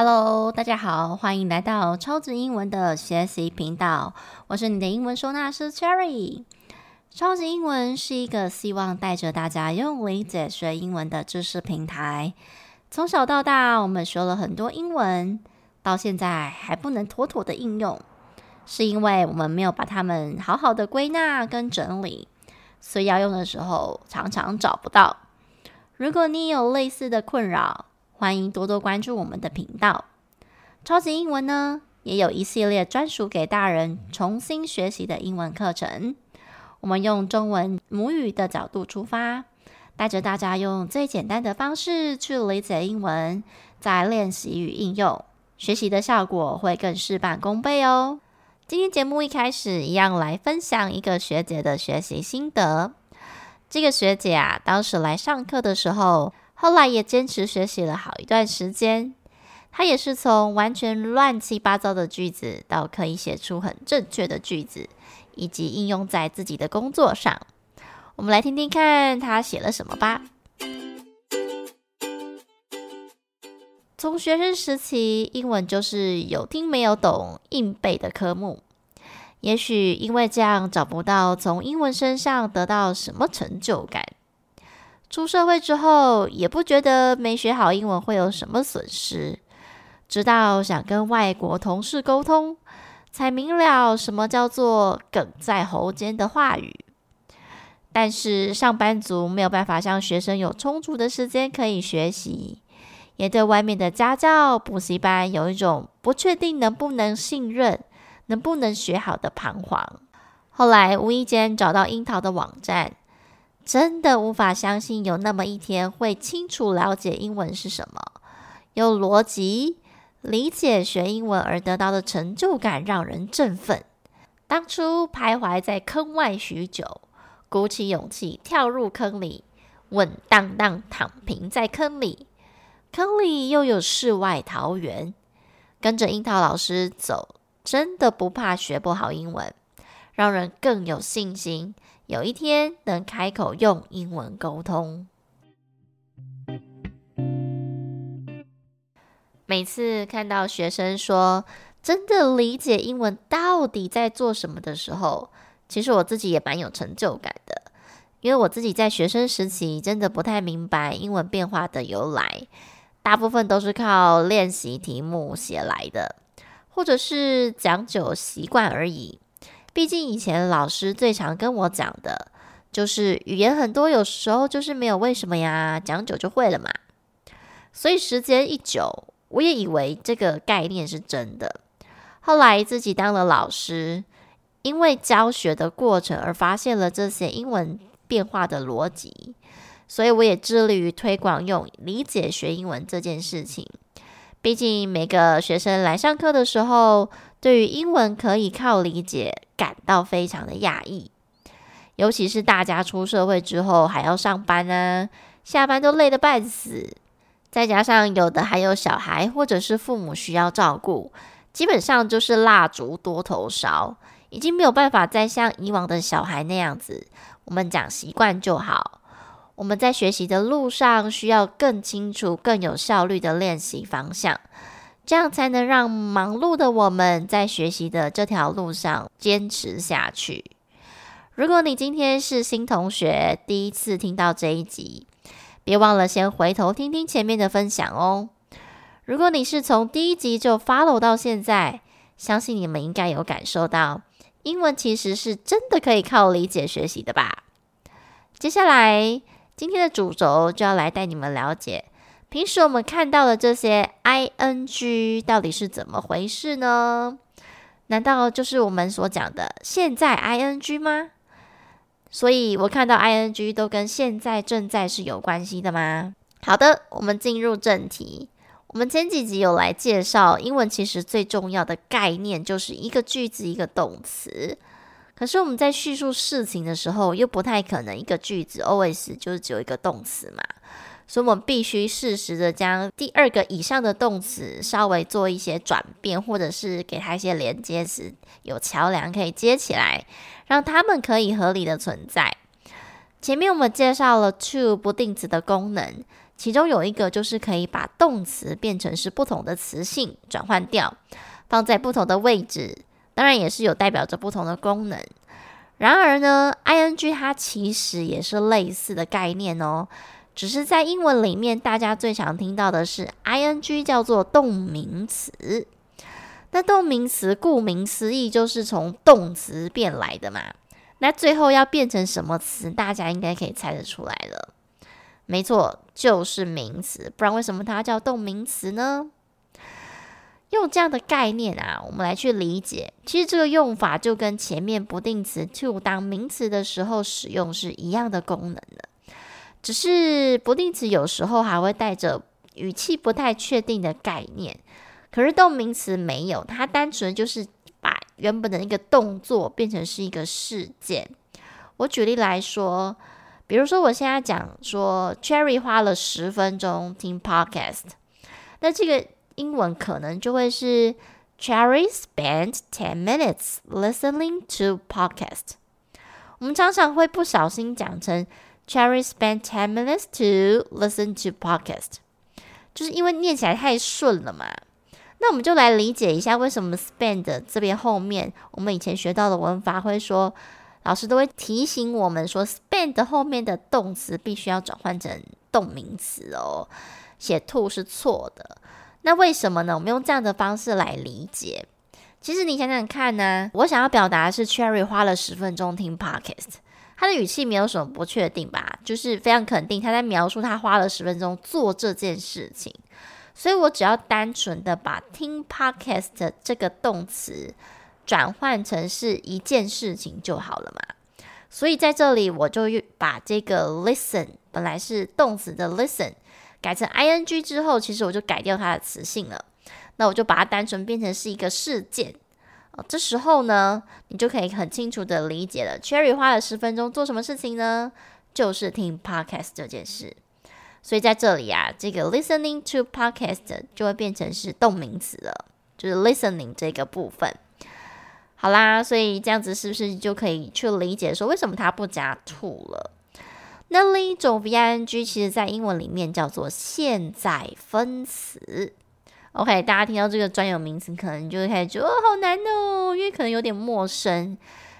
Hello，大家好，欢迎来到超级英文的学习频道。我是你的英文收纳师 Cherry。超级英文是一个希望带着大家用理解学英文的知识平台。从小到大，我们学了很多英文，到现在还不能妥妥的应用，是因为我们没有把它们好好的归纳跟整理，所以要用的时候常常找不到。如果你有类似的困扰，欢迎多多关注我们的频道。超级英文呢，也有一系列专属给大人重新学习的英文课程。我们用中文母语的角度出发，带着大家用最简单的方式去理解英文，再练习与应用，学习的效果会更事半功倍哦。今天节目一开始，一样来分享一个学姐的学习心得。这个学姐啊，当时来上课的时候，后来也坚持学习了好一段时间，他也是从完全乱七八糟的句子，到可以写出很正确的句子，以及应用在自己的工作上。我们来听听看他写了什么吧。从学生时期，英文就是有听没有懂，硬背的科目。也许因为这样，找不到从英文身上得到什么成就感。出社会之后，也不觉得没学好英文会有什么损失。直到想跟外国同事沟通，才明了什么叫做梗在喉间的话语。但是上班族没有办法像学生有充足的时间可以学习，也对外面的家教补习班有一种不确定能不能信任、能不能学好的彷徨。后来无意间找到樱桃的网站。真的无法相信有那么一天会清楚了解英文是什么，有逻辑理解学英文而得到的成就感让人振奋。当初徘徊在坑外许久，鼓起勇气跳入坑里，稳当当躺平在坑里，坑里又有世外桃源。跟着樱桃老师走，真的不怕学不好英文，让人更有信心。有一天能开口用英文沟通。每次看到学生说真的理解英文到底在做什么的时候，其实我自己也蛮有成就感的，因为我自己在学生时期真的不太明白英文变化的由来，大部分都是靠练习题目写来的，或者是讲久习惯而已。毕竟以前老师最常跟我讲的，就是语言很多，有时候就是没有为什么呀，讲久就会了嘛。所以时间一久，我也以为这个概念是真的。后来自己当了老师，因为教学的过程而发现了这些英文变化的逻辑，所以我也致力于推广用理解学英文这件事情。毕竟每个学生来上课的时候，对于英文可以靠理解感到非常的讶异，尤其是大家出社会之后还要上班啊，下班都累得半死，再加上有的还有小孩或者是父母需要照顾，基本上就是蜡烛多头烧，已经没有办法再像以往的小孩那样子，我们讲习惯就好。我们在学习的路上需要更清楚、更有效率的练习方向。这样才能让忙碌的我们在学习的这条路上坚持下去。如果你今天是新同学，第一次听到这一集，别忘了先回头听听前面的分享哦。如果你是从第一集就 follow 到现在，相信你们应该有感受到，英文其实是真的可以靠理解学习的吧？接下来，今天的主轴就要来带你们了解。平时我们看到的这些 ing 到底是怎么回事呢？难道就是我们所讲的现在 ing 吗？所以我看到 ing 都跟现在正在是有关系的吗？好的，我们进入正题。我们前几集有来介绍，英文其实最重要的概念就是一个句子一个动词。可是我们在叙述事情的时候，又不太可能一个句子 always 就是只有一个动词嘛。所以，我们必须适时的将第二个以上的动词稍微做一些转变，或者是给它一些连接词，有桥梁可以接起来，让它们可以合理的存在。前面我们介绍了 to 不定词的功能，其中有一个就是可以把动词变成是不同的词性转换掉，放在不同的位置，当然也是有代表着不同的功能。然而呢，ing 它其实也是类似的概念哦，只是在英文里面，大家最常听到的是 ing 叫做动名词。那动名词顾名思义就是从动词变来的嘛。那最后要变成什么词，大家应该可以猜得出来了。没错，就是名词，不然为什么它叫动名词呢？用这样的概念啊，我们来去理解，其实这个用法就跟前面不定词 to 当名词的时候使用是一样的功能的，只是不定词有时候还会带着语气不太确定的概念，可是动名词没有，它单纯就是把原本的一个动作变成是一个事件。我举例来说，比如说我现在讲说 Cherry 花了十分钟听 Podcast，那这个。英文可能就会是 Cherry spent ten minutes listening to podcast。我们常常会不小心讲成 Cherry spent ten minutes to listen to podcast，就是因为念起来太顺了嘛。那我们就来理解一下为什么 spend 这边后面我们以前学到的文法会说，老师都会提醒我们说 spend 后面的动词必须要转换成动名词哦，写 to 是错的。那为什么呢？我们用这样的方式来理解。其实你想想看呢，我想要表达的是 Cherry 花了十分钟听 Podcast，他的语气没有什么不确定吧？就是非常肯定他在描述他花了十分钟做这件事情。所以我只要单纯的把听 Podcast 这个动词转换成是一件事情就好了嘛。所以在这里我就把这个 listen 本来是动词的 listen。改成 ing 之后，其实我就改掉它的词性了。那我就把它单纯变成是一个事件。这时候呢，你就可以很清楚的理解了。Cherry 花了十分钟做什么事情呢？就是听 podcast 这件事。所以在这里啊，这个 listening to podcast 就会变成是动名词了，就是 listening 这个部分。好啦，所以这样子是不是就可以去理解说，为什么它不加 to 了？那另一种 V-I-N-G，其实在英文里面叫做现在分词。OK，大家听到这个专有名词，可能就会开始觉得哦，好难哦，因为可能有点陌生。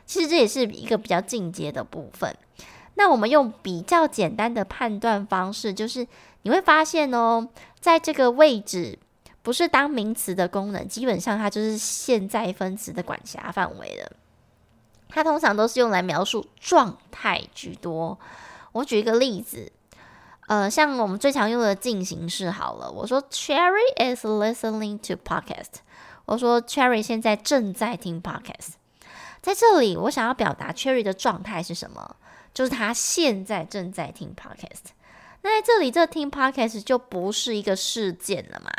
其实这也是一个比较进阶的部分。那我们用比较简单的判断方式，就是你会发现哦，在这个位置不是当名词的功能，基本上它就是现在分词的管辖范围了。它通常都是用来描述状态居多。我举一个例子，呃，像我们最常用的进行式好了。我说 Cherry is listening to podcast。我说 Cherry 现在正在听 podcast。在这里，我想要表达 Cherry 的状态是什么？就是他现在正在听 podcast。那在这里，这听 podcast 就不是一个事件了嘛？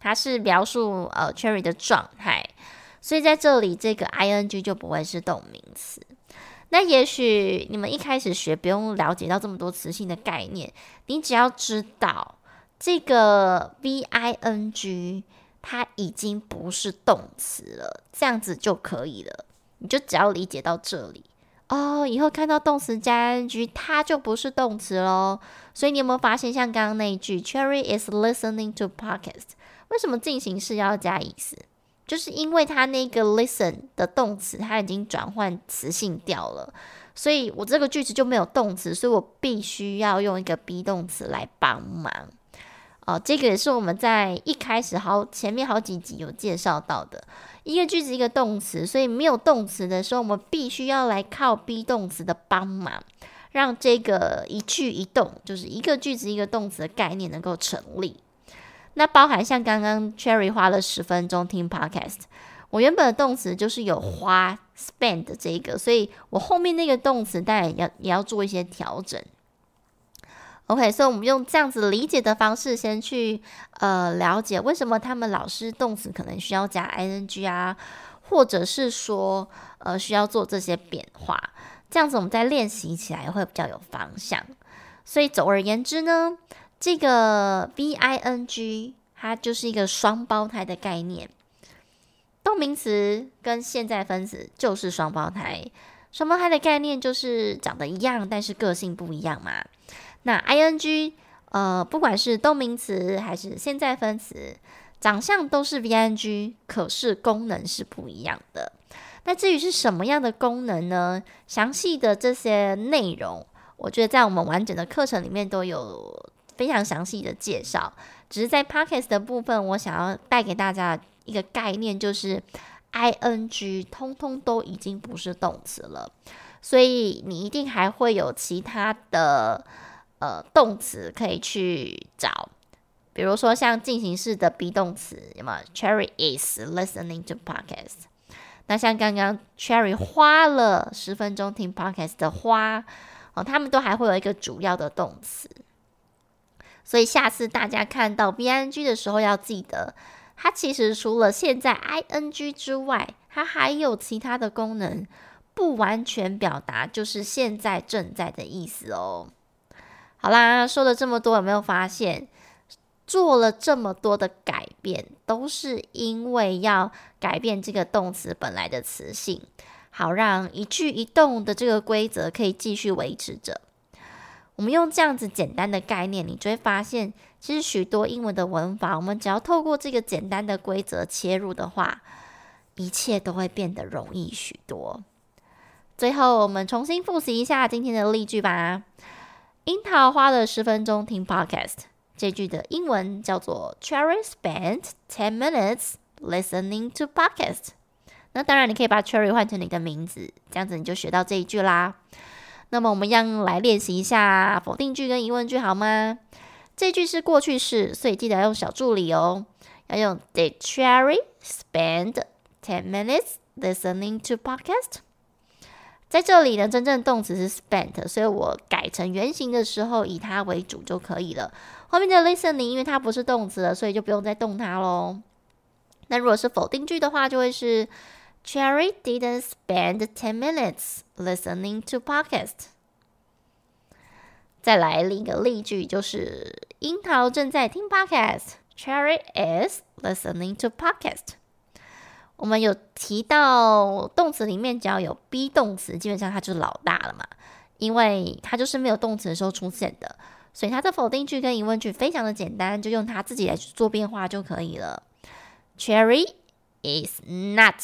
它是描述呃 Cherry 的状态，所以在这里，这个 ing 就不会是动名词。那也许你们一开始学不用了解到这么多词性的概念，你只要知道这个 V-I-N-G 它已经不是动词了，这样子就可以了。你就只要理解到这里哦，以后看到动词加 ing，它就不是动词喽。所以你有没有发现，像刚刚那一句 Cherry is listening to podcast，为什么进行式要加 is？就是因为它那个 listen 的动词，它已经转换词性掉了，所以我这个句子就没有动词，所以我必须要用一个 be 动词来帮忙。哦、这个也是我们在一开始好前面好几集有介绍到的，一个句子一个动词，所以没有动词的时候，我们必须要来靠 be 动词的帮忙，让这个一句一动，就是一个句子一个动词的概念能够成立。那包含像刚刚 Cherry 花了十分钟听 Podcast，我原本的动词就是有花 spend 这个，所以我后面那个动词当然要也要做一些调整。OK，所以我们用这样子理解的方式，先去呃了解为什么他们老师动词可能需要加 ing 啊，或者是说呃需要做这些变化，这样子我们在练习起来会比较有方向。所以总而言之呢。这个 V-I-N-G 它就是一个双胞胎的概念，动名词跟现在分词就是双胞胎。双胞胎的概念就是长得一样，但是个性不一样嘛。那 I-N-G 呃，不管是动名词还是现在分词，长相都是 V-ING，可是功能是不一样的。那至于是什么样的功能呢？详细的这些内容，我觉得在我们完整的课程里面都有非常详细的介绍。只是在 Podcast 的部分，我想要带给大家一个概念，就是 ing 通通都已经不是动词了，所以你一定还会有其他的。呃，动词可以去找，比如说像进行式的 be 动词，有没有？Cherry is listening to podcast。那像刚刚 Cherry 花了十分钟听 podcast 的花，哦，他们都还会有一个主要的动词。所以下次大家看到 ing 的时候，要记得，它其实除了现在 ing 之外，它还有其他的功能，不完全表达就是现在正在的意思哦。好啦，说了这么多，有没有发现做了这么多的改变，都是因为要改变这个动词本来的词性，好让一句一动的这个规则可以继续维持着。我们用这样子简单的概念，你就会发现，其实许多英文的文法，我们只要透过这个简单的规则切入的话，一切都会变得容易许多。最后，我们重新复习一下今天的例句吧。樱桃花了十分钟听 podcast，这句的英文叫做 Cherry spent ten minutes listening to podcast。那当然，你可以把 Cherry 换成你的名字，这样子你就学到这一句啦。那么我们一样来练习一下否定句跟疑问句，好吗？这句是过去式，所以记得要用小助理哦，要用 Did Cherry spend ten minutes listening to podcast？在这里呢，真正动词是 spent，所以我改成原形的时候以它为主就可以了。后面的 listening 因为它不是动词了，所以就不用再动它喽。那如果是否定句的话，就会是 Cherry didn't spend ten minutes listening to podcast。再来另一个例句，就是樱桃正在听 podcast，Cherry is listening to podcast。我们有提到动词里面，只要有 be 动词，基本上它就是老大了嘛，因为它就是没有动词的时候出现的，所以它的否定句跟疑问句非常的简单，就用它自己来做变化就可以了。Cherry is not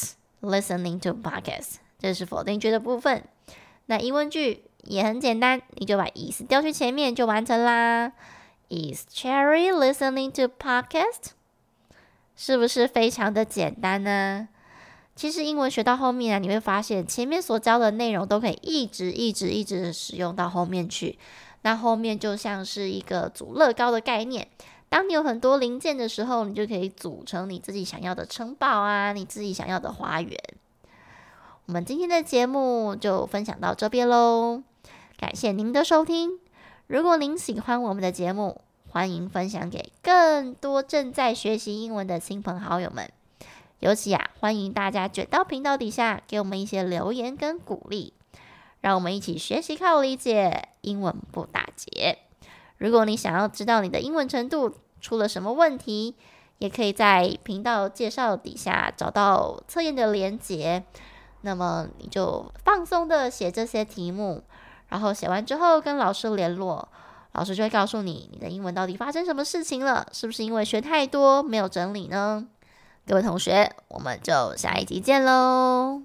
listening to podcast，这是否定句的部分。那疑问句也很简单，你就把 is 调去前面就完成啦。Is Cherry listening to podcast？是不是非常的简单呢？其实英文学到后面啊，你会发现前面所教的内容都可以一直、一直、一直使用到后面去。那后面就像是一个组乐高的概念，当你有很多零件的时候，你就可以组成你自己想要的城堡啊，你自己想要的花园。我们今天的节目就分享到这边喽，感谢您的收听。如果您喜欢我们的节目，欢迎分享给更多正在学习英文的亲朋好友们，尤其啊，欢迎大家卷到频道底下给我们一些留言跟鼓励，让我们一起学习靠理解，英文不打结。如果你想要知道你的英文程度出了什么问题，也可以在频道介绍底下找到测验的连结，那么你就放松的写这些题目，然后写完之后跟老师联络。老师就会告诉你，你的英文到底发生什么事情了？是不是因为学太多没有整理呢？各位同学，我们就下一集见喽！